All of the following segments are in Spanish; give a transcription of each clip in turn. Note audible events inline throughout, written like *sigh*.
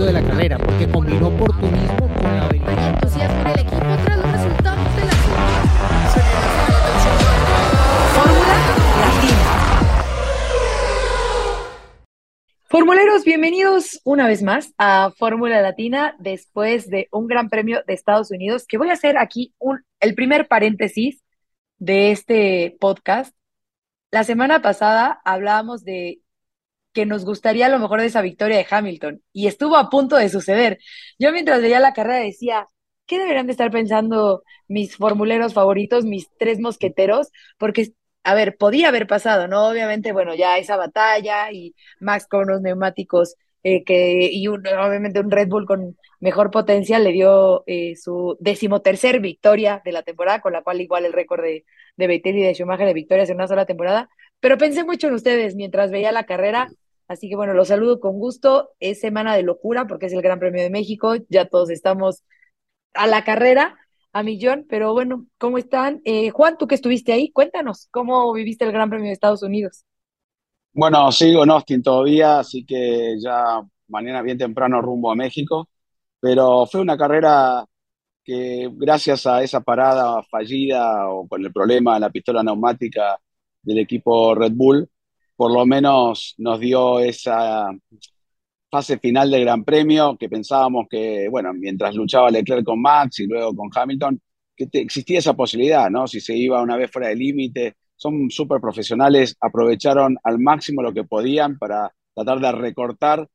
éxito de la carrera, porque combinó oportunismo con la habilidad. Hay entusiasmo en el equipo tras los resultados de la Fórmula Latina. Formuleros, bienvenidos una vez más a Fórmula Latina después de un Gran Premio de Estados Unidos, que voy a hacer aquí un, el primer paréntesis de este podcast. La semana pasada hablábamos de que nos gustaría lo mejor de esa victoria de Hamilton y estuvo a punto de suceder. Yo mientras veía la carrera decía, ¿qué deberían de estar pensando mis formuleros favoritos, mis tres mosqueteros? Porque, a ver, podía haber pasado, ¿no? Obviamente, bueno, ya esa batalla y Max con unos neumáticos eh, que, y un, obviamente un Red Bull con mejor potencia le dio eh, su decimotercer victoria de la temporada, con la cual igual el récord de, de y de Schumacher de victorias en una sola temporada. Pero pensé mucho en ustedes mientras veía la carrera, así que bueno, los saludo con gusto. Es semana de locura porque es el Gran Premio de México, ya todos estamos a la carrera, a millón, pero bueno, ¿cómo están? Eh, Juan, tú que estuviste ahí, cuéntanos, ¿cómo viviste el Gran Premio de Estados Unidos? Bueno, sigo en Austin todavía, así que ya mañana bien temprano rumbo a México, pero fue una carrera que gracias a esa parada fallida o con el problema de la pistola neumática del equipo Red Bull, por lo menos nos dio esa fase final del Gran Premio que pensábamos que, bueno, mientras luchaba Leclerc con Max y luego con Hamilton, que existía esa posibilidad, ¿no? Si se iba una vez fuera del límite, son súper profesionales, aprovecharon al máximo lo que podían para tratar de recortar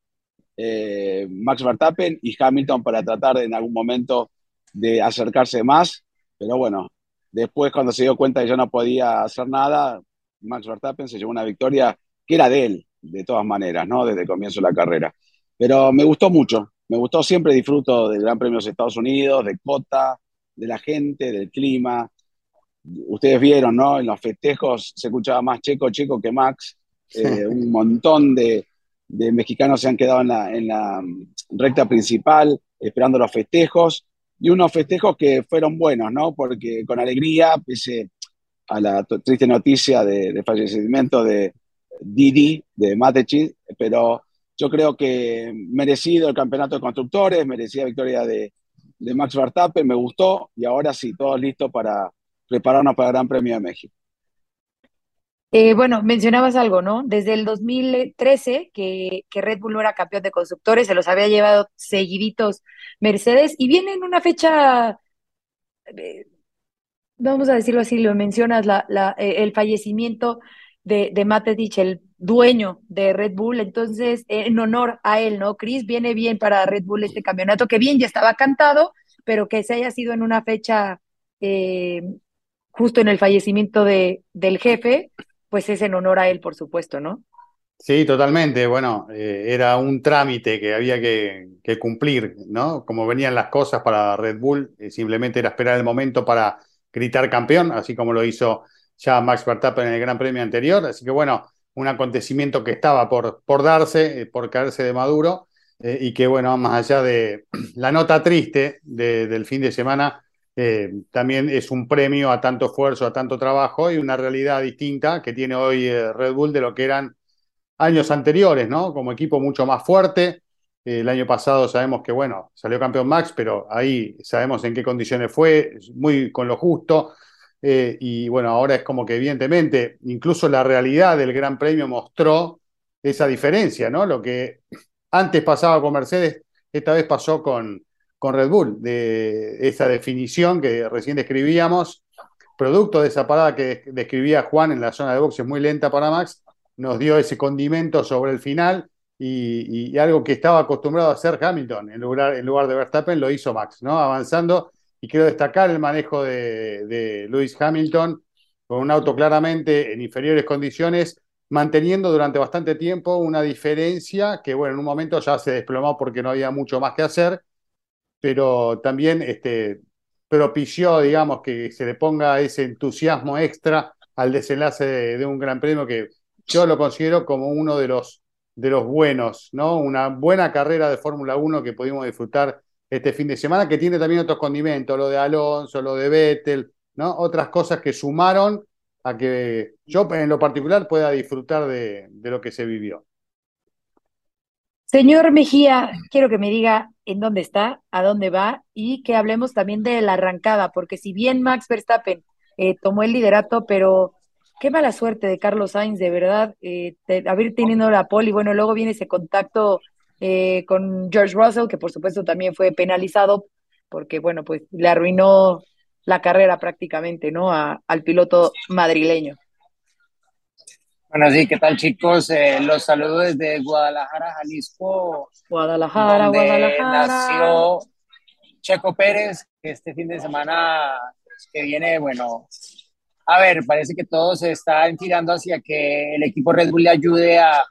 eh, Max Verstappen y Hamilton para tratar en algún momento de acercarse más, pero bueno, después cuando se dio cuenta que ya no podía hacer nada, Max Verstappen se llevó una victoria que era de él, de todas maneras, ¿no? Desde el comienzo de la carrera. Pero me gustó mucho, me gustó, siempre disfruto del Gran Premio de Estados Unidos, de Cota, de la gente, del clima. Ustedes vieron, ¿no? En los festejos se escuchaba más Checo, Checo que Max. Eh, un montón de, de mexicanos se han quedado en la, en la recta principal esperando los festejos. Y unos festejos que fueron buenos, ¿no? Porque con alegría, pese a la triste noticia de, de fallecimiento de Didi, de Matechi, pero yo creo que merecido el campeonato de constructores, merecida victoria de, de Max Verstappen, me gustó y ahora sí, todos listos para prepararnos para el Gran Premio de México. Eh, bueno, mencionabas algo, ¿no? Desde el 2013 que, que Red Bull no era campeón de constructores, se los había llevado seguiditos Mercedes y viene en una fecha, eh, vamos a decirlo así, lo mencionas, la, la, eh, el fallecimiento de, de Matetich, el dueño de Red Bull, entonces, eh, en honor a él, ¿no? Chris, viene bien para Red Bull este campeonato, que bien ya estaba cantado, pero que se haya sido en una fecha eh, justo en el fallecimiento de, del jefe, pues es en honor a él, por supuesto, ¿no? Sí, totalmente. Bueno, era un trámite que había que, cumplir, ¿no? Como venían las cosas para Red Bull, simplemente era esperar el momento para gritar campeón, así como lo hizo ya Max Verstappen en el Gran Premio anterior. Así que bueno, un acontecimiento que estaba por, darse, eh, por caerse de Maduro, eh, y que bueno, más allá de *clears throat* la nota triste de- del fin de semana, eh, también es un premio a tanto esfuerzo, a tanto trabajo y una realidad distinta que tiene hoy Red Bull de lo que eran años anteriores, ¿no? Como equipo mucho más fuerte. Eh, el año pasado sabemos que, bueno, salió campeón Max, pero ahí sabemos en qué condiciones fue, muy con lo justo. Eh, y bueno, ahora es como que evidentemente, incluso la realidad del Gran Premio mostró esa diferencia, ¿no? Lo que antes pasaba con Mercedes, esta vez pasó con, con Red Bull, de esa definición que recién describíamos, producto de esa parada que describía Juan en la zona de boxes muy lenta para Max, nos dio ese condimento sobre el final y, algo que estaba acostumbrado a hacer Hamilton en lugar, en lugar de Verstappen lo hizo Max, ¿no? Avanzando y quiero destacar el manejo de, de Lewis Hamilton con un auto claramente en inferiores condiciones, manteniendo durante bastante tiempo una diferencia que, bueno, en un momento ya se desplomó porque no había mucho más que hacer, pero también este, propició, digamos, que se le ponga ese entusiasmo extra al desenlace de, de un gran premio que yo lo considero como uno de los, de los buenos, ¿no? Una buena carrera de Fórmula 1 que pudimos disfrutar este fin de semana, que tiene también otros condimentos, lo de Alonso, lo de Vettel, ¿no? Otras cosas que sumaron a que yo en lo particular pueda disfrutar de, lo que se vivió. Señor Mejía, quiero que me diga en dónde está, a dónde va y que hablemos también de la arrancada, porque si bien Max Verstappen eh, tomó el liderato, pero qué mala suerte de Carlos Sainz, de verdad, eh, de haber tenido la pole y bueno, luego viene ese contacto eh, con George Russell, que por supuesto también fue penalizado porque bueno, pues le arruinó la carrera prácticamente, ¿no? A- al piloto madrileño. Bueno, sí, ¿qué tal chicos? Eh, los saludo desde Guadalajara, Jalisco, Guadalajara, donde Guadalajara. nació Checo Pérez, que este fin de semana que viene, bueno, a ver, parece que todo se está enfilando hacia que el equipo Red Bull le ayude a,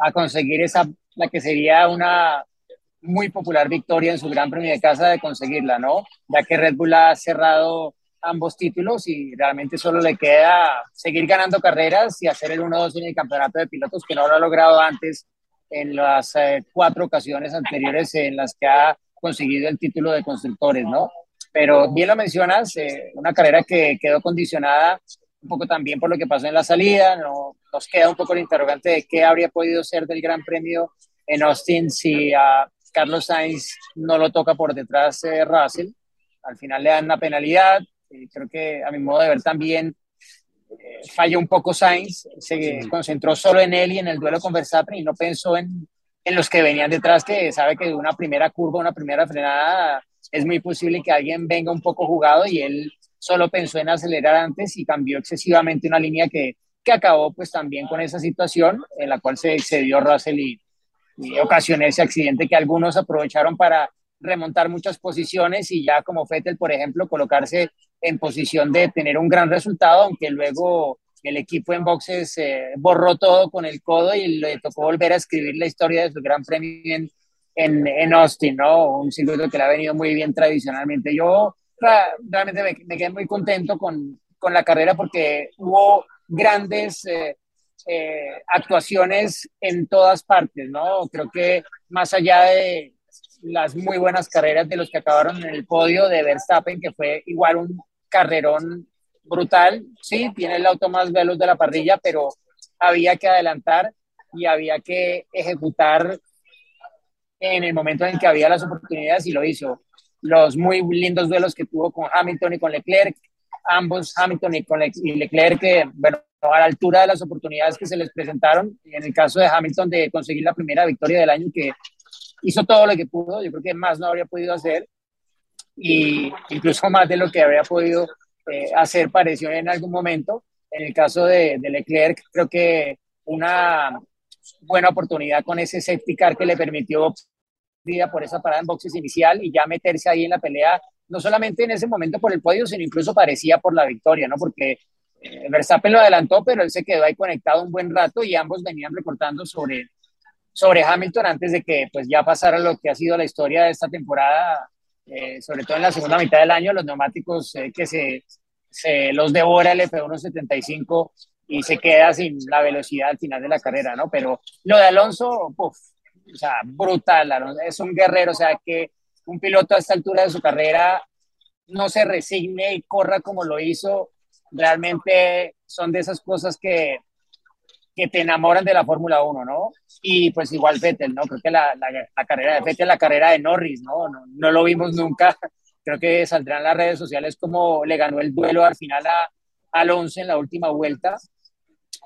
a conseguir esa, la que sería una muy popular victoria en su Gran Premio de casa de conseguirla, ¿no? Ya que Red Bull ha cerrado ambos títulos y realmente solo le queda seguir ganando carreras y hacer el 1-2 en el campeonato de pilotos que no lo ha logrado antes en las eh, cuatro ocasiones anteriores en las que ha conseguido el título de constructores, ¿no? Pero bien lo mencionas, eh, una carrera que quedó condicionada un poco también por lo que pasó en la salida, no, nos queda un poco el interrogante de qué habría podido ser del Gran Premio en Austin si a Carlos Sainz no lo toca por detrás de Russell. Al final le dan una penalidad, eh, creo que a mi modo de ver también eh, falló un poco Sainz, se concentró solo en él y en el duelo con Verstappen y no pensó en, en los que venían detrás, que sabe que de una primera curva, una primera frenada, es muy posible que alguien venga un poco jugado y él solo pensó en acelerar antes y cambió excesivamente una línea que, que acabó pues también con esa situación en la cual se excedió Russell y, y ocasionó ese accidente que algunos aprovecharon para remontar muchas posiciones y ya como Fettel, por ejemplo, colocarse en posición de tener un gran resultado, aunque luego el equipo en boxes eh, borró todo con el codo y le tocó volver a escribir la historia de su gran premio en, en, en Austin, ¿no? Un circuito que le ha venido muy bien tradicionalmente. Yo realmente me, me quedé muy contento con, con la carrera porque hubo grandes eh, eh, actuaciones en todas partes, ¿no? Creo que más allá de las muy buenas carreras de los que acabaron en el podio de Verstappen, que fue igual un carrerón brutal, sí, tiene el auto más veloz de la parrilla, pero había que adelantar y había que ejecutar en el momento en que había las oportunidades y lo hizo. Los muy lindos duelos que tuvo con Hamilton y con Leclerc, ambos Hamilton y, con Leclerc, que, bueno, a la altura de las oportunidades que se les presentaron, en el caso de Hamilton de conseguir la primera victoria del año, que hizo todo lo que pudo, yo creo que más no habría podido hacer, y incluso más de lo que habría podido eh, hacer pareció en algún momento. En el caso de, de Leclerc, creo que una buena oportunidad con ese safety car que le permitió vida por esa parada en boxes inicial y ya meterse ahí en la pelea, no solamente en ese momento por el podio, sino incluso parecía por la victoria, ¿no? Porque eh, Verstappen lo adelantó, pero él se quedó ahí conectado un buen rato y ambos venían recortando sobre, sobre Hamilton antes de que pues ya pasara lo que ha sido la historia de esta temporada, eh, sobre todo en la segunda mitad del año, los neumáticos eh, que se, se los devora el F175 y se queda sin la velocidad al final de la carrera, ¿no? Pero lo de Alonso, puff, o sea, brutal, Alonso, es un guerrero, o sea, que un piloto a esta altura de su carrera no se resigne y corra como lo hizo, realmente son de esas cosas que, que te enamoran de la Fórmula 1, ¿no? Y pues igual Vettel, ¿no? Creo que la, la, la carrera de Vettel, la carrera de Norris, ¿no? ¿no? No lo vimos nunca, *laughs* creo que saldrán las redes sociales como le ganó el duelo al final a Alonso en la última vuelta,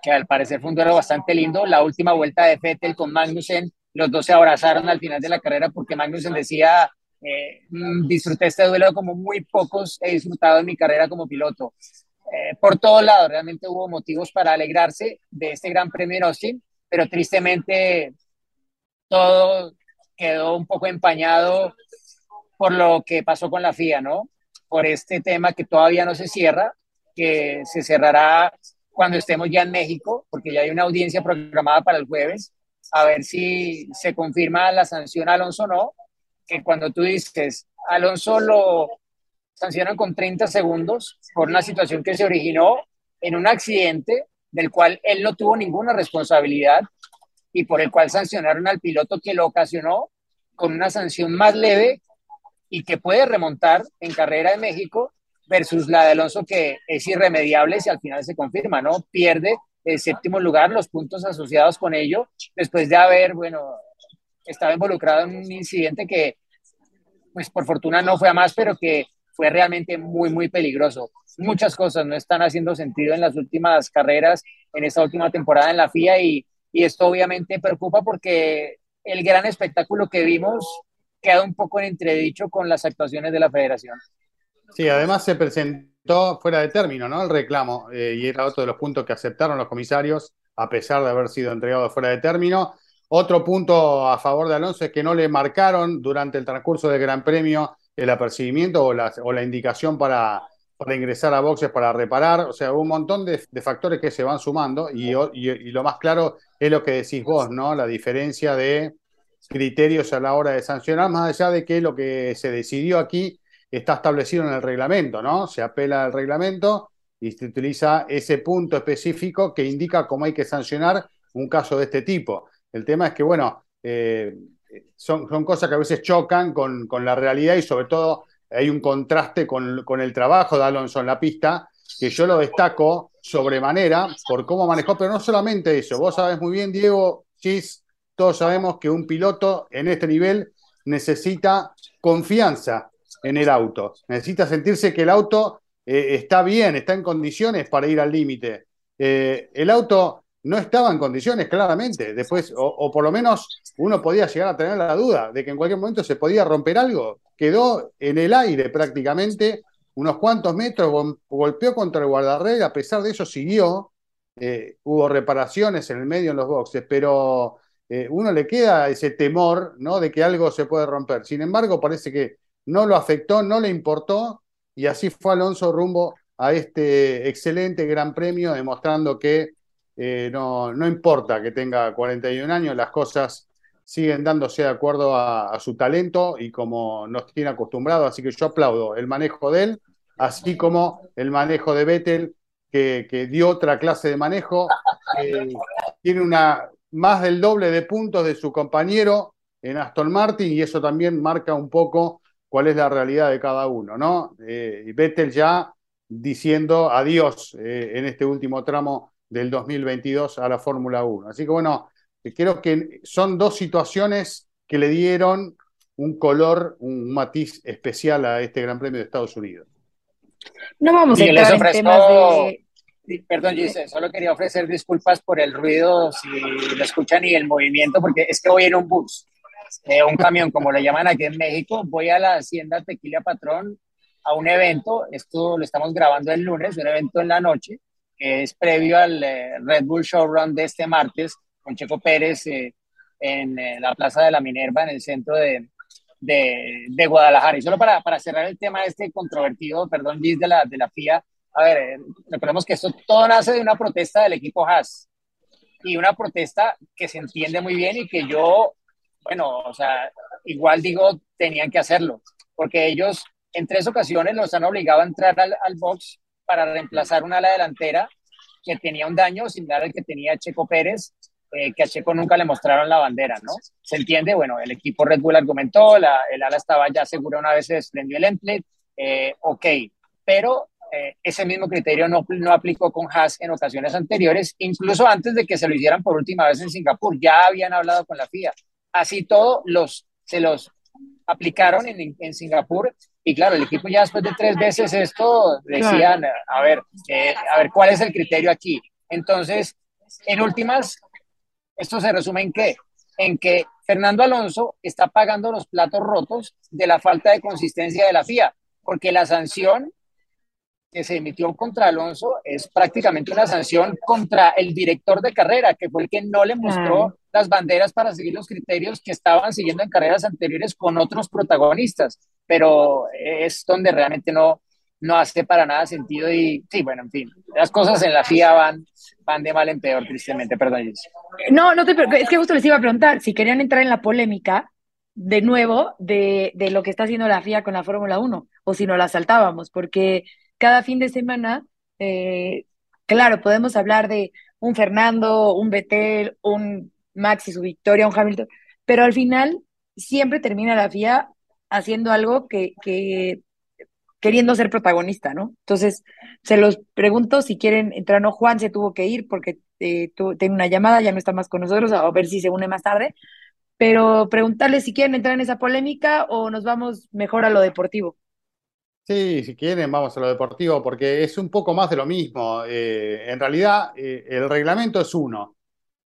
que al parecer fue un duelo bastante lindo, la última vuelta de Vettel con Magnussen, los dos se abrazaron al final de la carrera porque Magnussen decía, eh, "Mm, disfruté este duelo como muy pocos he disfrutado en mi carrera como piloto. Eh, por todos lados, realmente hubo motivos para alegrarse de este gran premio en Austin, pero tristemente todo quedó un poco empañado por lo que pasó con la FIA, ¿no? Por este tema que todavía no se cierra, que se cerrará cuando estemos ya en México, porque ya hay una audiencia programada para el jueves, a ver si se confirma la sanción a Alonso o no, que cuando tú dices, Alonso lo sancionan con 30 segundos por una situación que se originó en un accidente del cual él no tuvo ninguna responsabilidad y por el cual sancionaron al piloto que lo ocasionó con una sanción más leve y que puede remontar en carrera de México versus la de Alonso que es irremediable si al final se confirma, ¿no? Pierde el séptimo lugar, los puntos asociados con ello, después de haber, bueno, estaba involucrado en un incidente que, pues por fortuna no fue a más, pero que fue realmente muy, muy peligroso. Muchas cosas no están haciendo sentido en las últimas carreras, en esta última temporada en la FIA y, y esto obviamente preocupa porque el gran espectáculo que vimos queda un poco en entredicho con las actuaciones de la federación. Sí, además se presentó fuera de término, ¿no? El reclamo, eh, y era otro de los puntos que aceptaron los comisarios, a pesar de haber sido entregado fuera de término. Otro punto a favor de Alonso es que no le marcaron durante el transcurso del Gran Premio el apercibimiento o la, o la indicación para, ingresar a boxes para reparar. O sea, un montón de, factores que se van sumando y, y, y, lo más claro es lo que decís vos, ¿no? La diferencia de criterios a la hora de sancionar, más allá de que lo que se decidió aquí está establecido en el reglamento, ¿no? Se apela al reglamento y se utiliza ese punto específico que indica cómo hay que sancionar un caso de este tipo. El tema es que, bueno, eh, son, cosas que a veces chocan con, con, la realidad y sobre todo hay un contraste con, con, el trabajo de Alonso en la pista, que yo lo destaco sobremanera por cómo manejó, pero no solamente eso, vos sabés muy bien, Diego Chis, todos sabemos que un piloto en este nivel necesita confianza en el auto, necesita sentirse que el auto eh, está bien, está en condiciones para ir al límite. Eh, el auto no estaba en condiciones, claramente. Después, o, por lo menos uno podía llegar a tener la duda de que en cualquier momento se podía romper algo. Quedó en el aire prácticamente unos cuantos metros, golpeó contra el guardarrel, a pesar de eso siguió. Eh, hubo reparaciones en el medio en los boxes, pero eh, uno le queda ese temor ¿no? de que algo se puede romper. Sin embargo, parece que no lo afectó, no le importó, y así fue Alonso rumbo a este excelente gran premio, demostrando que eh, no, no, importa que tenga 41 años, las cosas siguen dándose de acuerdo a, su talento y como nos tiene acostumbrado, así que yo aplaudo el manejo de él, así como el manejo de Vettel, que, que dio otra clase de manejo, tiene una, más del doble de puntos de su compañero en Aston Martin y eso también marca un poco cuál es la realidad de cada uno, ¿no? Eh, Vettel ya diciendo adiós eh, en este último tramo del 2022 a la Fórmula 1. Así que bueno, creo que son dos situaciones que le dieron un color, un matiz especial a este Gran Premio de Estados Unidos. No vamos a entrar ofrezco... en temas de... Perdón, Gise, solo quería ofrecer disculpas por el ruido, si lo escuchan, y el movimiento, porque es que voy en un bus, eh, un camión, como le llaman aquí en México. Voy a la Hacienda Tequila Patrón a un evento, esto lo estamos grabando el lunes, un evento en la noche, que es previo al eh, Red Bull Showrun de este martes con Checo Pérez eh, en eh, la Plaza de la Minerva, en el centro de, de, de Guadalajara. Y solo para, para, cerrar el tema este controvertido, perdón, Liz, de la, de la FIA, a ver, eh, recordemos que esto todo nace de una protesta del equipo Haas y una protesta que se entiende muy bien y que yo, bueno, o sea, igual digo, tenían que hacerlo, porque ellos en tres ocasiones los han obligado a entrar al, al box para reemplazar una ala delantera que tenía un daño similar al que tenía Checo Pérez, eh, que a Checo nunca le mostraron la bandera, ¿no? ¿Se entiende? Bueno, el equipo Red Bull argumentó, la, el ala estaba ya segura una vez se desprendió el template, eh, ok, pero eh, ese mismo criterio no, no aplicó con Haas en ocasiones anteriores, incluso antes de que se lo hicieran por última vez en Singapur, ya habían hablado con la FIA. Así todo, los, se los aplicaron en, en Singapur y claro, el equipo ya después de tres veces esto decían, a ver, eh, a ver, ¿cuál es el criterio aquí? Entonces, en últimas, esto se resume en qué? En que Fernando Alonso está pagando los platos rotos de la falta de consistencia de la FIA, porque la sanción que se emitió contra Alonso es prácticamente una sanción contra el director de carrera, que fue el que no le mostró. Las banderas para seguir los criterios que estaban siguiendo en carreras anteriores con otros protagonistas, pero es donde realmente no, no hace para nada sentido y sí, bueno, en fin, las cosas en la FIA van, van de mal en peor, tristemente, perdón. Gis. No, no te es que justo les iba a preguntar si querían entrar en la polémica de nuevo de, de lo que está haciendo la FIA con la Fórmula 1 o si no la saltábamos, porque cada fin de semana, eh, claro, podemos hablar de un Fernando, un Betel, un Max y su victoria, un Hamilton, pero al final siempre termina la FIA haciendo algo que, que queriendo ser protagonista, ¿no? Entonces, se los pregunto si quieren entrar, no, Juan se tuvo que ir porque eh, tiene una llamada, ya no está más con nosotros, a ver si se une más tarde, pero preguntarles si quieren entrar en esa polémica o nos vamos mejor a lo deportivo. Sí, si quieren, vamos a lo deportivo, porque es un poco más de lo mismo. Eh, en realidad, eh, el reglamento es uno.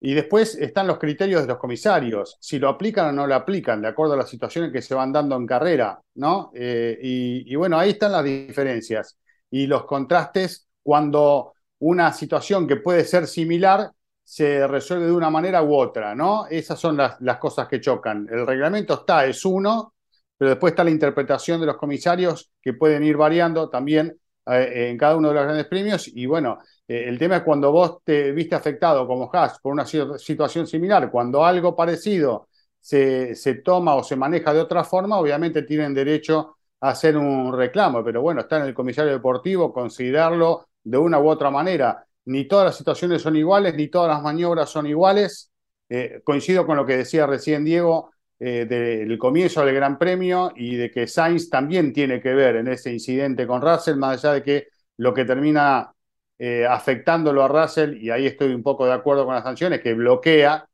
Y después están los criterios de los comisarios, si lo aplican o no lo aplican, de acuerdo a las situaciones que se van dando en carrera, ¿no? Eh, y, y, bueno, ahí están las diferencias y los contrastes cuando una situación que puede ser similar se resuelve de una manera u otra, ¿no? Esas son las, las cosas que chocan. El reglamento está, es uno, pero después está la interpretación de los comisarios que pueden ir variando también en cada uno de los grandes premios. Y bueno, eh, el tema es cuando vos te viste afectado como Haas por una situación similar, cuando algo parecido se, se toma o se maneja de otra forma, obviamente tienen derecho a hacer un reclamo, pero bueno, está en el comisario deportivo considerarlo de una u otra manera. Ni todas las situaciones son iguales, ni todas las maniobras son iguales. Eh, coincido con lo que decía recién Diego, eh, del comienzo del Gran Premio y de que Sainz también tiene que ver en ese incidente con Russell, más allá de que lo que termina eh, afectándolo a Russell, y ahí estoy un poco de acuerdo con las sanciones, que bloquea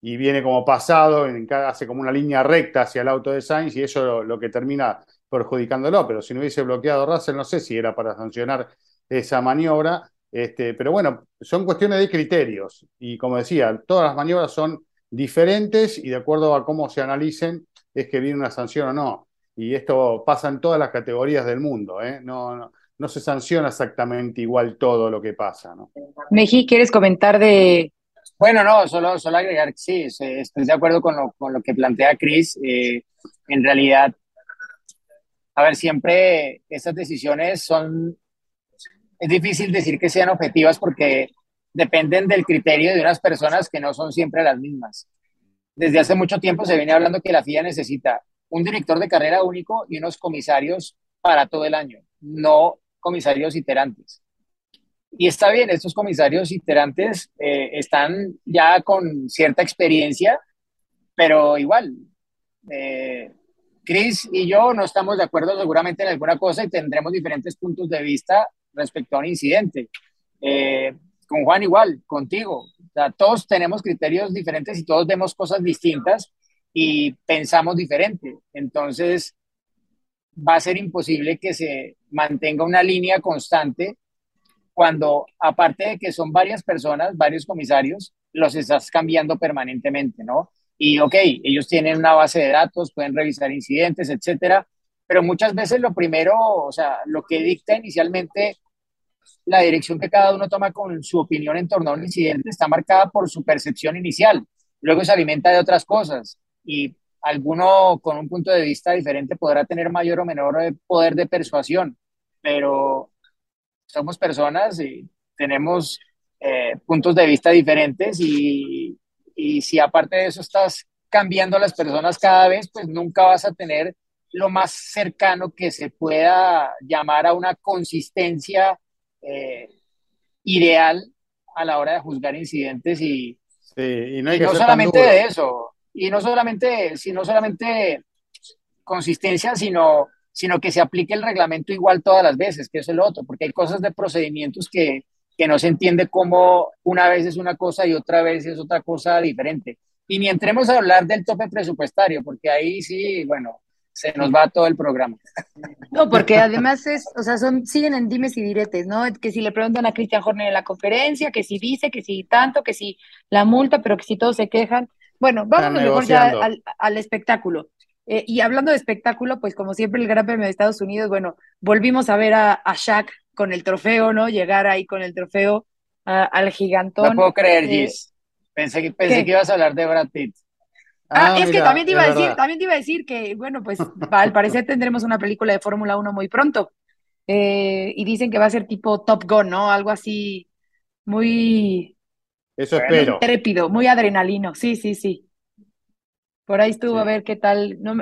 y viene como pasado, en, hace como una línea recta hacia el auto de Sainz y eso lo, lo que termina perjudicándolo, pero si no hubiese bloqueado Russell, no sé si era para sancionar esa maniobra, este, pero bueno, son cuestiones de criterios y como decía, todas las maniobras son diferentes y de acuerdo a cómo se analicen es que viene una sanción o no. Y esto pasa en todas las categorías del mundo, ¿eh? no, no, no, se sanciona exactamente igual todo lo que pasa. ¿no? Meji, ¿quieres comentar de...? Bueno, no, solo, solo agregar que sí, estoy de acuerdo con lo, con lo que plantea Chris. Eh, en realidad, a ver, siempre estas decisiones son, es difícil decir que sean objetivas porque dependen del criterio de unas personas que no son siempre las mismas. Desde hace mucho tiempo se viene hablando que la FIA necesita un director de carrera único y unos comisarios para todo el año, no comisarios iterantes. Y está bien, estos comisarios iterantes eh, están ya con cierta experiencia, pero igual, eh, Chris y yo no estamos de acuerdo seguramente en alguna cosa y tendremos diferentes puntos de vista respecto a un incidente. Eh, con Juan igual, contigo. Todos tenemos criterios diferentes y todos vemos cosas distintas y pensamos diferente. Entonces, va a ser imposible que se mantenga una línea constante cuando, aparte de que son varias personas, varios comisarios, los estás cambiando permanentemente, ¿no? Y, ok, ellos tienen una base de datos, pueden revisar incidentes, etcétera, pero muchas veces lo primero, o sea, lo que dicta inicialmente la dirección que cada uno toma con su opinión en torno a un incidente está marcada por su percepción inicial. Luego se alimenta de otras cosas y alguno con un punto de vista diferente podrá tener mayor o menor eh, poder de persuasión, pero somos personas y tenemos eh, puntos de vista diferentes y, y si aparte de eso estás cambiando a las personas cada vez, pues nunca vas a tener lo más cercano que se pueda llamar a una consistencia eh, ideal a la hora de juzgar incidentes y, sí, y no, y no solamente de eso, y no solamente, sino solamente consistencia, sino, sino que se aplique el reglamento igual todas las veces, que es el otro, porque hay cosas de procedimientos que, que no se entiende cómo una vez es una cosa y otra vez es otra cosa diferente. Y ni entremos a hablar del tope presupuestario, porque ahí sí, bueno, se nos va todo el programa. No, porque además es, o sea, son, siguen en dimes y diretes, ¿no? Que si le preguntan a Cristian Horner en la conferencia, que si dice, que si tanto, que si la multa, pero que si todos se quejan. Bueno, vamos mejor ya al, al espectáculo. Eh, y hablando de espectáculo, pues como siempre el Gran Premio de Estados Unidos, bueno, volvimos a ver a, a Shaq con el trofeo, ¿no? Llegar ahí con el trofeo a, al gigantón. No puedo creer, eh, Gis. Pensé, que, pensé que ibas a hablar de Brad Pitt. Ah, ah es mira, que también te iba a decir, verdad. también te iba a decir que, bueno, pues al parecer tendremos una película de Fórmula 1 muy pronto. Eh, y dicen que va a ser tipo Top Gun, ¿no? Algo así muy... Eso espero. Trépido, muy adrenalino, sí, sí, sí. Por ahí estuvo sí. a ver qué tal, no,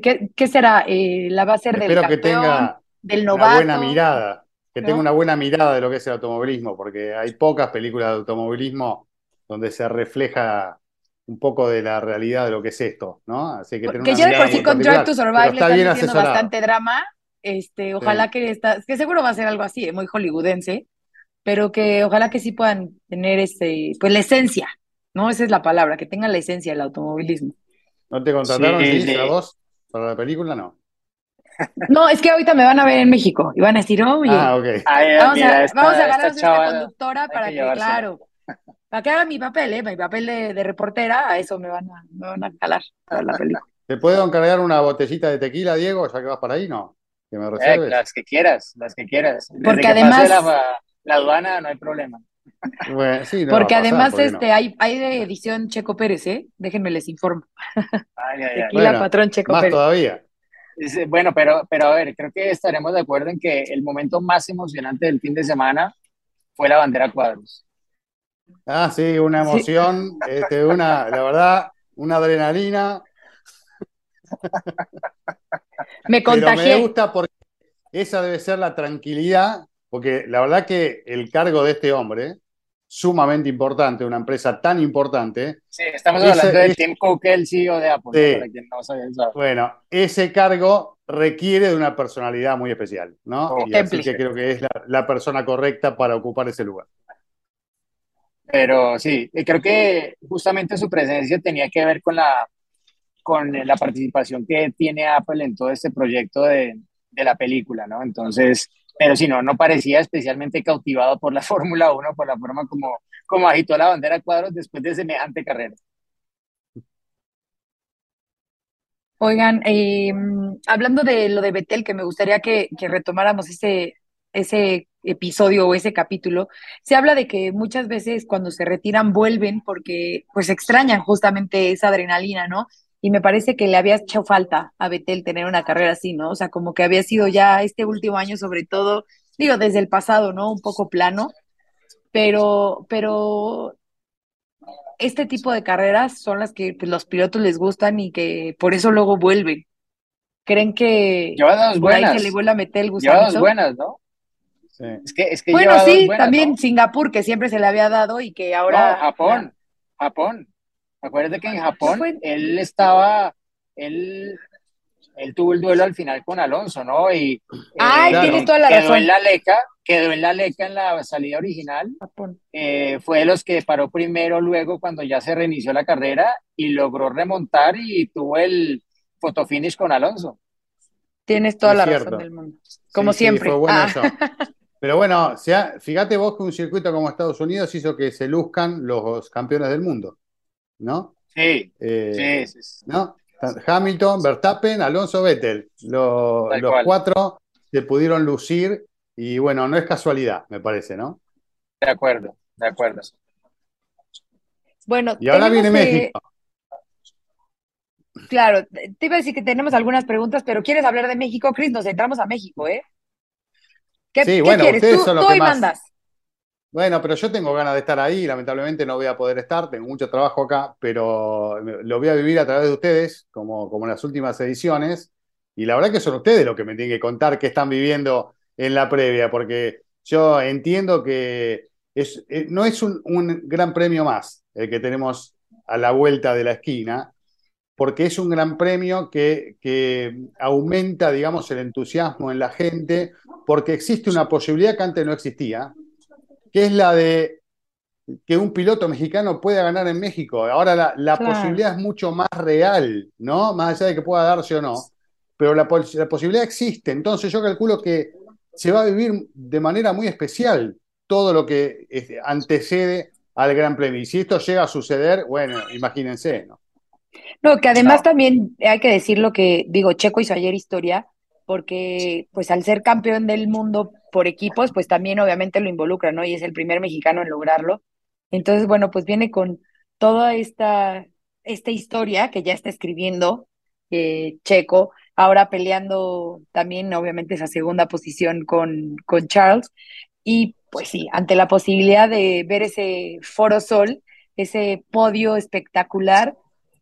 ¿qué, qué será? Eh, ¿La va a ser espero del que tenga del novato? una buena mirada, que ¿no? tenga una buena mirada de lo que es el automovilismo, porque hay pocas películas de automovilismo donde se refleja un poco de la realidad de lo que es esto, ¿no? Así que, que ya de por sí con Drive to Survive le están haciendo bastante drama, este, ojalá sí. que está, que seguro va a ser algo así, eh, muy hollywoodense, pero que ojalá que sí puedan tener este, pues la esencia, ¿no? Esa es la palabra, que tengan la esencia del automovilismo. ¿No te contrataron Sí, sí, a vos para la película? No. *laughs* No, es que ahorita me van a ver en México y van a decir, oye, Ah, ok. Ay, vamos mira, a, esta- vamos a agarrar esta chava- conductora hay para que que, claro, para que haga mi papel, ¿eh? Mi papel de, de reportera, a eso me van a, me van a para la película. ¿Te puedo encargar una botellita de tequila, Diego, ya que vas para ahí? No. Que me Eh, reserves. las que quieras, las que quieras. Desde Porque que además- pase la, la aduana no hay problema. Bueno, sí, no va a Porque pasar, además ¿por qué no? este, hay, hay de edición Checo Pérez, ¿eh? Déjenme les informo. Ay, ay, ay. Tequila Bueno, patrón Checo Más Pérez. todavía. Bueno, pero, pero a ver, creo que estaremos de acuerdo en que el momento más emocionante del fin de semana fue la bandera cuadros. Ah, sí, una Sí. emoción, este, una, la verdad, una adrenalina. *laughs* Me Pero me contagié. gusta porque esa debe ser la tranquilidad, porque la verdad que el cargo de este hombre, sumamente importante, una empresa tan importante, Sí, estamos Ese- hablando de ese- Tim Cook, el CEO de Apple, para quien no sabía eso. bueno, ese cargo requiere de una personalidad muy especial, ¿no? Oh, Y así que creo que es la, la persona correcta para ocupar ese lugar. Pero sí, y creo que justamente su presencia tenía que ver con la, con la participación que tiene Apple en todo este proyecto de, de la película, ¿no? Entonces, pero si no, no parecía especialmente cautivado por la *laughs* Fórmula 1, por la forma como, como agitó la bandera cuadros después de semejante carrera. Oigan, eh, hablando de lo de Betel, que me gustaría que, que retomáramos ese, ese episodio o ese capítulo, se habla de que muchas veces cuando se retiran vuelven porque pues extrañan justamente esa adrenalina, ¿no? Y me parece que le había hecho falta a Betel tener una carrera así, ¿no? O sea, como que había sido ya este último año sobre todo, digo, desde el pasado, ¿no? Un poco plano, pero, pero este tipo de carreras son las que pues, los pilotos les gustan y que por eso luego vuelven. ¿Creen que Lleva dos por ahí buenas, le vuelve a meter el buenas, ¿no? Sí. Es que, es que Bueno, lleva sí, también ¿no? Singapur, que siempre se le había dado y que No, ahora... Japón, Japón. Acuérdate que en Japón Fue- él estaba, él, él tuvo el duelo al final con Alonso, ¿no? Y eh, Ay, tienes toda la quedó razón. en la leca, quedó en la leca en la salida original. Japón. Eh, fue de los que paró primero, luego cuando ya se reinició la carrera y logró remontar y tuvo el fotofinish con Alonso. Tienes toda Es la cierto. razón del mundo. Como Sí, sí, siempre. fue bueno Ah. eso. *laughs* Pero bueno, sea, fíjate vos que un circuito como Estados Unidos hizo que se luzcan los campeones del mundo, ¿no? Sí, Eh, sí, sí, sí. ¿no? Hamilton, Verstappen, Alonso, Vettel. Los cual. cuatro se pudieron lucir y bueno, no es casualidad, me parece, ¿no? de acuerdo, de acuerdo. Bueno, Y ahora viene que- México. Claro, te iba a decir que tenemos algunas preguntas, pero ¿quieres hablar de México, Cris? Nos entramos a México, ¿eh? ¿Qué, Sí, qué bueno, quieres? ustedes Tú, son los tú que más- mandas. Bueno, pero yo tengo ganas de estar ahí, lamentablemente no voy a poder estar, tengo mucho trabajo acá, pero lo voy a vivir a través de ustedes, como, como en las últimas ediciones, y la verdad que son ustedes los que me tienen que contar qué están viviendo en la previa, porque yo entiendo que es, eh, no es un, un gran premio más el que tenemos a la vuelta de la esquina, porque es un gran premio que, que aumenta, digamos, el entusiasmo en la gente, porque existe una posibilidad que antes no existía, que es la de que un piloto mexicano pueda ganar en México. Ahora la, la Claro. posibilidad es mucho más real, ¿no? Más allá de que pueda darse o no, pero la, la posibilidad existe. Entonces yo calculo que se va a vivir de manera muy especial todo lo que este, antecede al Gran Premio. Y si esto llega a suceder, bueno, imagínense, ¿no? No, que además No. también hay que decir lo que digo, Checo hizo ayer historia, porque pues al ser campeón del mundo por equipos, pues también obviamente lo involucra, ¿no? Y es el primer mexicano en lograrlo. Entonces, bueno, pues viene con toda esta, esta historia que ya está escribiendo eh, Checo, ahora peleando también, obviamente, esa segunda posición con, con Charles. Y pues sí, ante la posibilidad de ver ese Foro Sol, ese podio espectacular,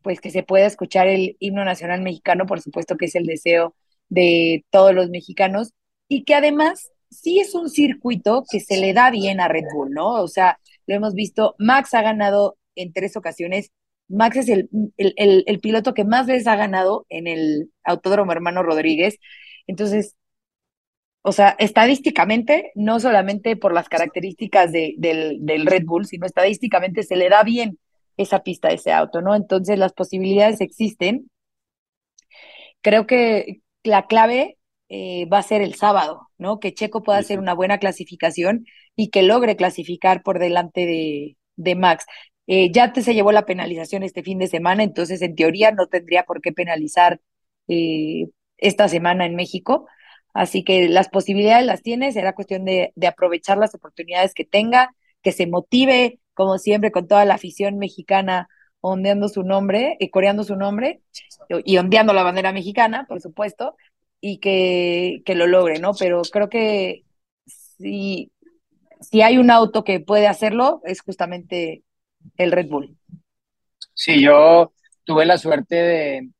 pues que se pueda escuchar el himno nacional mexicano, por supuesto que es el deseo de todos los mexicanos, y que además sí es un circuito que se le da bien a Red Bull, ¿no? O sea, lo hemos visto, Max ha ganado en tres ocasiones, Max es el, el, el, el piloto que más veces ha ganado en el Autódromo Hermano Rodríguez, entonces, o sea, estadísticamente, no solamente por las características de, del, del Red Bull, sino estadísticamente se le da bien esa pista, ese auto, ¿no? Entonces las posibilidades existen. Creo que la clave eh, va a ser el sábado, ¿no? Que Checo pueda hacer una buena clasificación y que logre clasificar por delante de, de Max. Eh, ya te se llevó la penalización este fin de semana, entonces en teoría no tendría por qué penalizar eh, esta semana en México. Así que las posibilidades las tiene, será cuestión de, de aprovechar las oportunidades que tenga, que se motive, como siempre, con toda la afición mexicana ondeando su nombre, y coreando su nombre y ondeando la bandera mexicana, por supuesto, y que, que lo logre, ¿no? Pero creo que si, si hay un auto que puede hacerlo, es justamente el Red Bull. Sí, yo tuve la suerte de,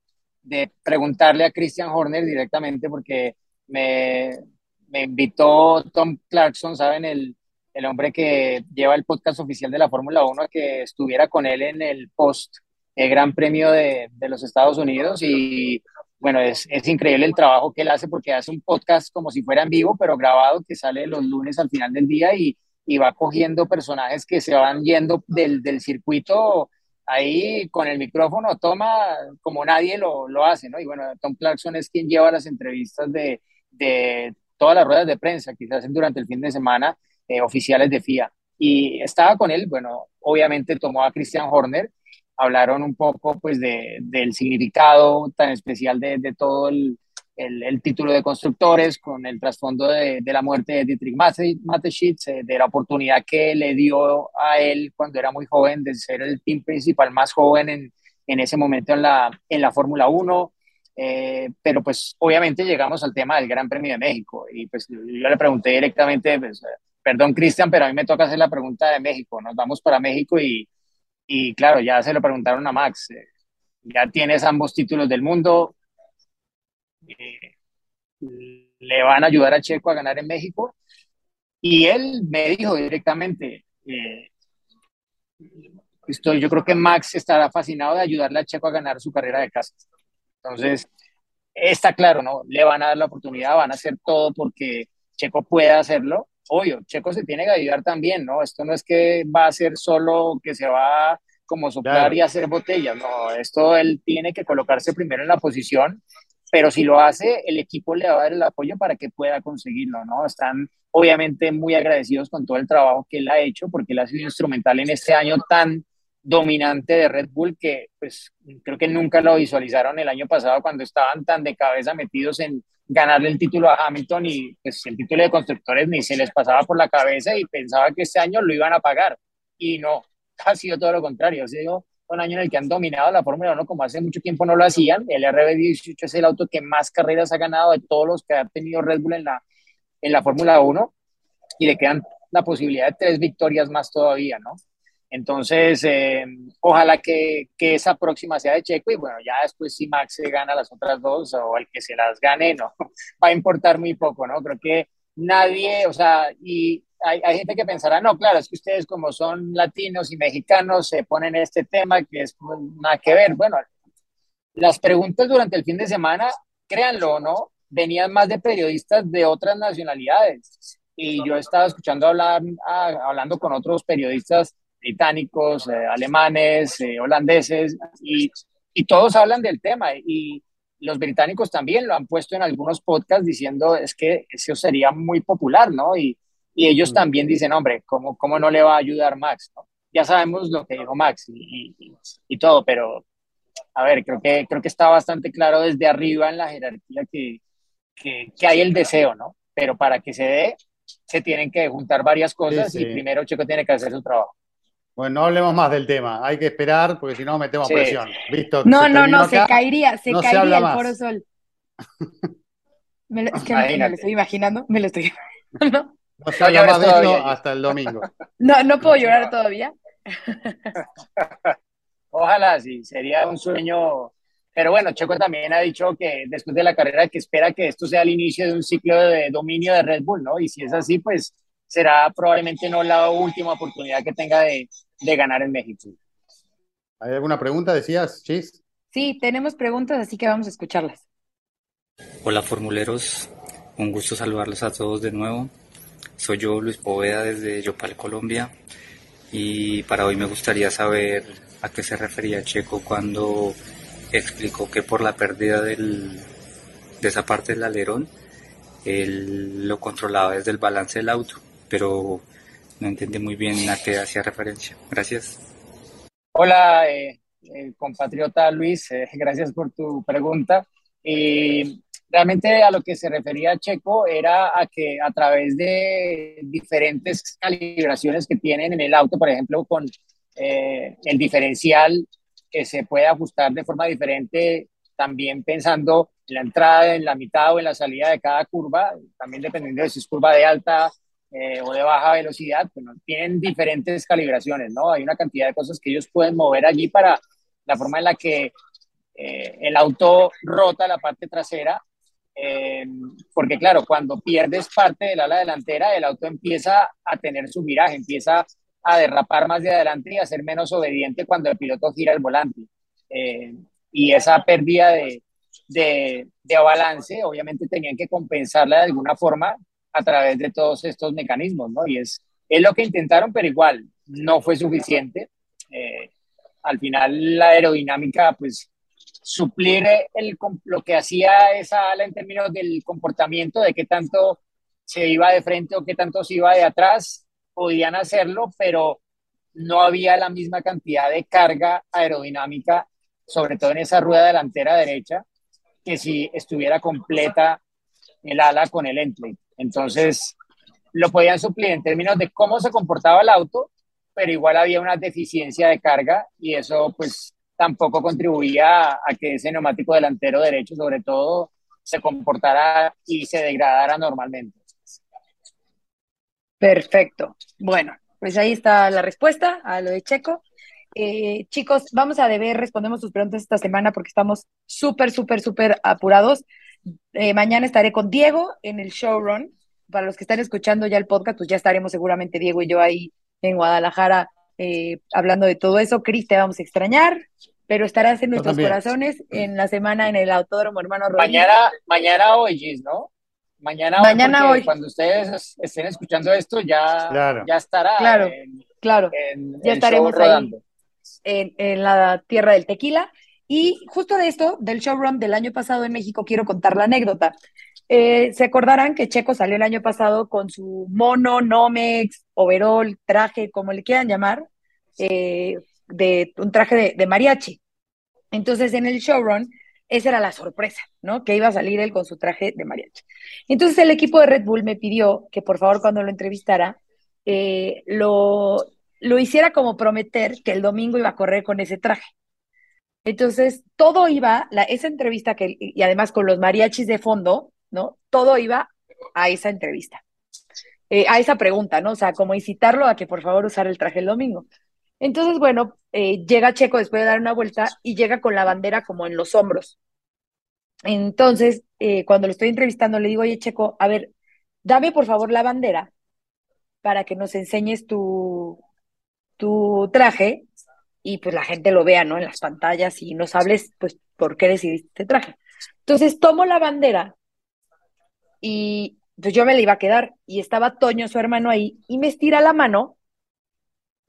de preguntarle a Christian Horner directamente porque me, me invitó Tom Clarkson, ¿saben? El, el hombre que lleva el podcast oficial de la Fórmula 1 a que estuviera con él en el post el Gran Premio de, de los Estados Unidos y bueno, es, es, increíble el trabajo que él hace porque hace un podcast como si fuera en vivo, pero grabado que sale los lunes al final del día y, y va cogiendo personajes que se van yendo del, del, circuito ahí con el micrófono, toma como nadie lo, lo, hace, ¿no? Y bueno, Tom Clarkson es quien lleva las entrevistas de, de todas las ruedas de prensa que se hacen durante el fin de semana eh, oficiales de FIA. Y estaba con él, bueno, obviamente tomó a Christian Horner hablaron un poco pues de, del significado tan especial de, todo el, el, título de constructores con el trasfondo de, de, la muerte de Dietrich Mateschitz, eh, de la oportunidad que le dio a él cuando era muy joven de ser el team principal más joven en, en ese momento en la, en la Fórmula 1. Eh, pero pues obviamente llegamos al tema del Gran Premio de México y pues yo le pregunté directamente, pues, perdón Cristian, pero a mí me toca hacer la pregunta de México, nos vamos para México y, y claro, ya se lo preguntaron a Max. Eh, ya tienes ambos títulos del mundo. Eh, le van a ayudar a Checo a ganar en México. Y él me dijo directamente, eh, estoy, yo creo que Max estará fascinado de ayudarle a Checo a ganar su carrera de casa. Entonces, está claro, ¿no? Le van a dar la oportunidad, van a hacer todo porque Checo pueda hacerlo obvio, Checo se tiene que ayudar también, ¿no? Esto no es que va a ser solo que se va como soplar claro. y hacer botellas, no, esto él tiene que colocarse primero en la posición, pero si lo hace, el equipo le va a dar el apoyo para que pueda conseguirlo, ¿no? Están obviamente muy agradecidos con todo el trabajo que él ha hecho, porque él ha sido instrumental en este año tan dominante de Red Bull que pues creo que nunca lo visualizaron el año pasado cuando estaban tan de cabeza metidos en ganarle el título a Hamilton y pues el título de constructores ni se les pasaba por la cabeza y pensaba que este año lo iban a pagar. Y no, *laughs* ha sido todo lo contrario, ha sido un año en el que han dominado la Fórmula 1 como hace mucho tiempo no lo hacían, el RB18 es el auto que más carreras ha ganado de todos los que ha tenido Red Bull en la, en la Fórmula 1 y le quedan la posibilidad de tres victorias más todavía, ¿no? Entonces, eh, ojalá que, que, esa próxima sea de Checo y bueno, ya después si Max gana las otras dos o el que se las gane, no, *laughs* va a importar muy poco, ¿no? Creo que nadie, o sea, y hay, hay, gente que pensará, no, claro, es que ustedes como son latinos y mexicanos se ponen este tema que es nada que ver. Bueno, las preguntas durante el fin de semana, créanlo o no, venían más de periodistas de otras nacionalidades. Y yo estaba escuchando hablar, a, hablando con otros periodistas británicos, eh, alemanes, eh, holandeses, y, y, todos hablan del tema. Y los británicos también lo han puesto en algunos podcasts diciendo es que eso sería muy popular, ¿no? Y, y ellos también dicen, hombre, ¿cómo, ¿cómo no le va a ayudar Max? ¿no? Ya sabemos lo que dijo Max y, y, y, todo, pero a ver, creo que, creo que está bastante claro desde arriba en la jerarquía que, que, que hay el deseo, ¿no? Pero para que se dé, se tienen que juntar varias cosas sí, sí. y primero Checo tiene que hacer su trabajo. Bueno, no hablemos más del tema. Hay que esperar porque si no metemos sí. presión. ¿Listo? No, no, no, acá, se caería, se no caería se el Foro Sol. *laughs* Me lo, es que me, me, lo estoy imaginando, me lo estoy *laughs* imaginando. No se habla más de esto hasta el domingo. No, no puedo llorar todavía. *laughs* Ojalá, sí, sería un sueño. Pero bueno, Checo también ha dicho que después de la carrera que espera que esto sea el inicio de un ciclo de dominio de Red Bull, ¿no? Y si es así, pues será probablemente no la última oportunidad que tenga de, de ganar en México. ¿Hay alguna pregunta, decías, Chis? Sí, tenemos preguntas, así que vamos a escucharlas. Hola, formuleros. Un gusto saludarlos a todos de nuevo. Soy yo, Luis Poveda, desde Yopal, Colombia. Y para hoy me gustaría saber a qué se refería Checo cuando explicó que por la pérdida del, de esa parte del alerón, él lo controlaba desde el balance del auto, pero no entendí muy bien a qué hacía referencia. Gracias. Hola, eh, eh, compatriota Luis, eh, *laughs* gracias por tu pregunta. Y realmente a lo que se refería Checo era a que a través de diferentes calibraciones que tienen en el auto, por ejemplo, con el diferencial que se puede ajustar de forma diferente, también pensando en la entrada, en la mitad o en la salida de cada curva, también dependiendo de si es curva de alta eh, o de baja velocidad, pues, tienen diferentes calibraciones, ¿no? Hay una cantidad de cosas que ellos pueden mover allí para la forma en la que eh, el auto rota la parte trasera, eh, porque claro, cuando pierdes parte del ala delantera, el auto empieza a tener su viraje, empieza a derrapar más de adelante y a ser menos obediente cuando el piloto gira el volante. y esa pérdida de, de, de balance, obviamente tenían que compensarla de alguna forma a través de todos estos mecanismos, ¿no? Y es, es lo que intentaron, pero igual no fue suficiente. Eh, al final la aerodinámica, pues suplir el, lo que hacía esa ala en términos del comportamiento, de qué tanto se iba de frente o qué tanto se iba de atrás, podían hacerlo, pero no había la misma cantidad de carga aerodinámica, sobre todo en esa rueda delantera derecha, que si estuviera completa el ala con el endplate. Entonces, lo podían suplir en términos de cómo se comportaba el auto, pero igual había una deficiencia de carga y eso pues tampoco contribuía a, que ese neumático delantero derecho sobre todo se comportara y se degradara normalmente. Perfecto. Bueno, pues ahí está la respuesta a lo de Checo. Eh, chicos, vamos a deber, respondemos sus preguntas esta semana porque estamos súper, súper, súper apurados. Eh, mañana estaré con Diego en el showrun. Para los que están escuchando ya el podcast, pues ya estaremos seguramente Diego y yo ahí en Guadalajara eh, hablando de todo eso. Cris, te vamos a extrañar, pero estarás en nuestros corazones en la semana en el Autódromo Hermano Mañana, mañana hoy, ¿no? Mañana, mañana hoy, Cuando ustedes estén escuchando esto, ya, ya estará. Claro, claro. ya estaremos ahí en, en la tierra del tequila. Y justo de esto, del showrun del año pasado en México, quiero contar la anécdota. Eh, se acordarán que Checo salió el año pasado con su mono, Nomex, overall, traje, como le quieran llamar, eh, de un traje de, mariachi. Entonces, en el showrun, esa era la sorpresa, ¿no? Que iba a salir él con su traje de mariachi. Entonces, el equipo de Red Bull me pidió que por favor, cuando lo entrevistara, eh, lo, lo hiciera como prometer que el domingo iba a correr con ese traje. Entonces, todo iba, esa entrevista que, y además con los mariachis de fondo, ¿no? Todo iba a esa entrevista, eh, a esa pregunta, ¿no? O sea, como incitarlo a que por favor usara el traje el domingo. Entonces, bueno, eh, llega Checo después de dar una vuelta y llega con la bandera como en los hombros. Entonces, eh, cuando lo estoy entrevistando, le digo, oye, Checo, a ver, dame por favor la bandera para que nos enseñes tu, tu traje y pues la gente lo vea, ¿no? En las pantallas y nos hables, pues, por qué decidiste este traje. Entonces tomo la bandera y pues yo me la iba a quedar y estaba Toño, su hermano, ahí y me estira la mano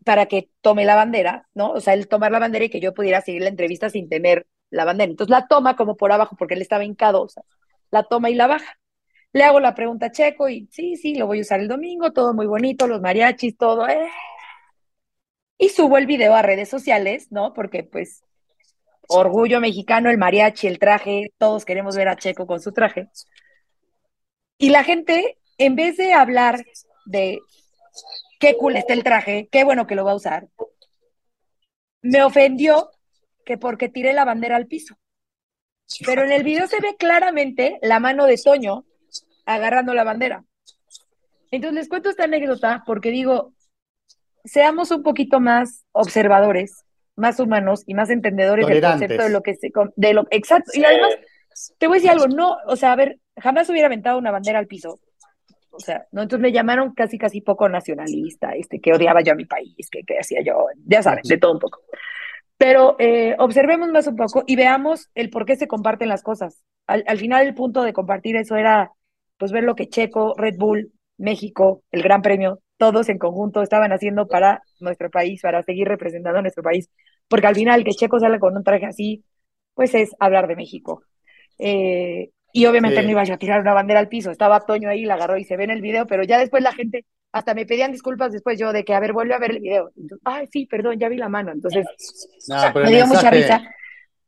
para que tome la bandera, ¿no? O sea, él tomar la bandera y que yo pudiera seguir la entrevista sin tener la bandera. Entonces la toma como por abajo porque él estaba hincado, o sea, la toma y la baja. Le hago la pregunta a Checo y sí, sí, lo voy a usar el domingo, todo muy bonito, los mariachis, todo, eh, y subo el video a redes sociales, ¿no? Porque pues orgullo mexicano, el mariachi, el traje, todos queremos ver a Checo con su traje. Y la gente, en vez de hablar de qué cool está el traje, qué bueno que lo va a usar, me ofendió que porque tiré la bandera al piso. Pero en el video se ve claramente la mano de Toño agarrando la bandera. Entonces les cuento esta anécdota porque digo, seamos un poquito más observadores, más humanos y más entendedores del concepto de lo que se, de lo exacto. Y además, te voy a decir algo, no, o sea, a ver, jamás hubiera aventado una bandera al piso. O sea, ¿no? Entonces me llamaron casi, casi poco nacionalista, este, que odiaba yo a mi país, que, que hacía yo, ya saben, de todo un poco. Pero eh, observemos más un poco y veamos el por qué se comparten las cosas. Al, al, final el punto de compartir eso era, pues, ver lo que Checo, Red Bull, México, el Gran Premio, todos en conjunto estaban haciendo para nuestro país, para seguir representando a nuestro país. porque al final que Checo salga con un traje así, pues es hablar de México. Eh, y obviamente Sí. no iba yo a tirar una bandera al piso, estaba Toño ahí, la agarró y se ve en el video, pero ya después la gente hasta me pedían disculpas después yo de que, a ver, vuelve a ver el video. Entonces, Ay, sí, perdón, ya vi la mano. Entonces, No, pero me dio mucha mensaje- risa.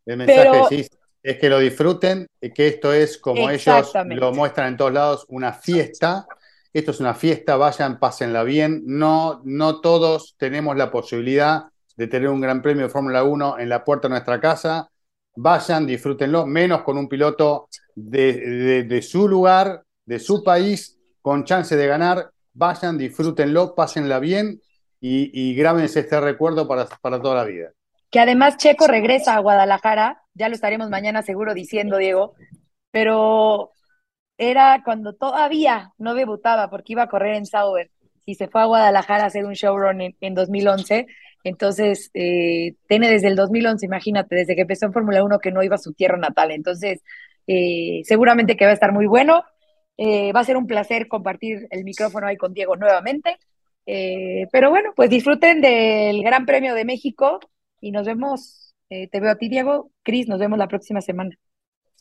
El mensaje Pero- sí, es que lo disfruten, y que esto es como ellos lo muestran en todos lados, una fiesta. Esto es una fiesta, vayan, pásenla bien. No, no todos tenemos la posibilidad de tener un gran premio de Fórmula 1 en la puerta de nuestra casa. Vayan, disfrútenlo, menos con un piloto de, su lugar, de su país, con chance de ganar. Vayan, disfrútenlo, pásenla bien y, y grábense este recuerdo para, para toda la vida. que además Checo regresa a Guadalajara, ya lo estaremos mañana seguro diciendo, Diego, pero era cuando todavía no debutaba porque iba a correr en Sauber y se fue a Guadalajara a hacer un showrun en, en 2011. Entonces, eh, tiene desde el 2011, imagínate, desde que empezó en Fórmula 1 que no iba a su tierra natal. Entonces, eh, seguramente que va a estar muy bueno. Eh, va a ser un placer compartir el micrófono ahí con Diego nuevamente. Pero bueno, pues disfruten del Gran Premio de México y nos vemos. te veo a ti, Diego. Cris, nos vemos la próxima semana.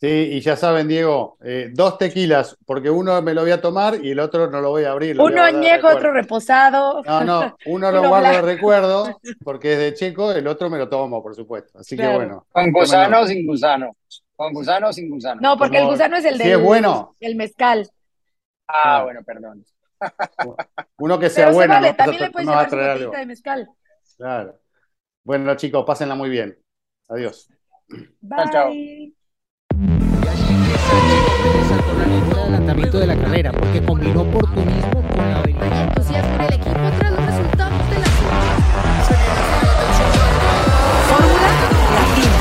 Sí, y ya saben, Diego, eh, dos tequilas, porque uno me lo voy a tomar y el otro no lo voy a abrir. lo Uno de añejo, otro reposado. No, no, *laughs* uno lo guardo de recuerdo, *laughs* porque es de Checo, el otro me lo tomo, por supuesto. Así Claro. que bueno. ¿Con gusano o sin gusano? ¿Con gusano o sin gusano? No, porque el gusano es el si del es bueno. el mezcal. Ah, bueno, perdón. *laughs* Uno que sea Pero se bueno, vale, nos también le puedes llevar su de mezcal. Claro. Bueno, chicos, pásenla muy bien. Adiós. Bye. chao. De adelantamiento de la carrera, porque combinó oportunismo con la habilidad. entusiasmo equipo tras los resultados de la Fórmula Latina.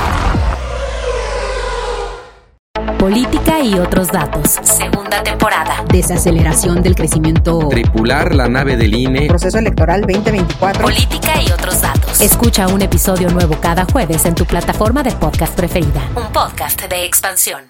Política y otros datos. Segunda temporada. Desaceleración del crecimiento. Tripular la nave del INE. Proceso electoral 2024. Política y otros datos. Escucha un episodio nuevo cada jueves en tu plataforma de podcast preferida. Un podcast de expansión.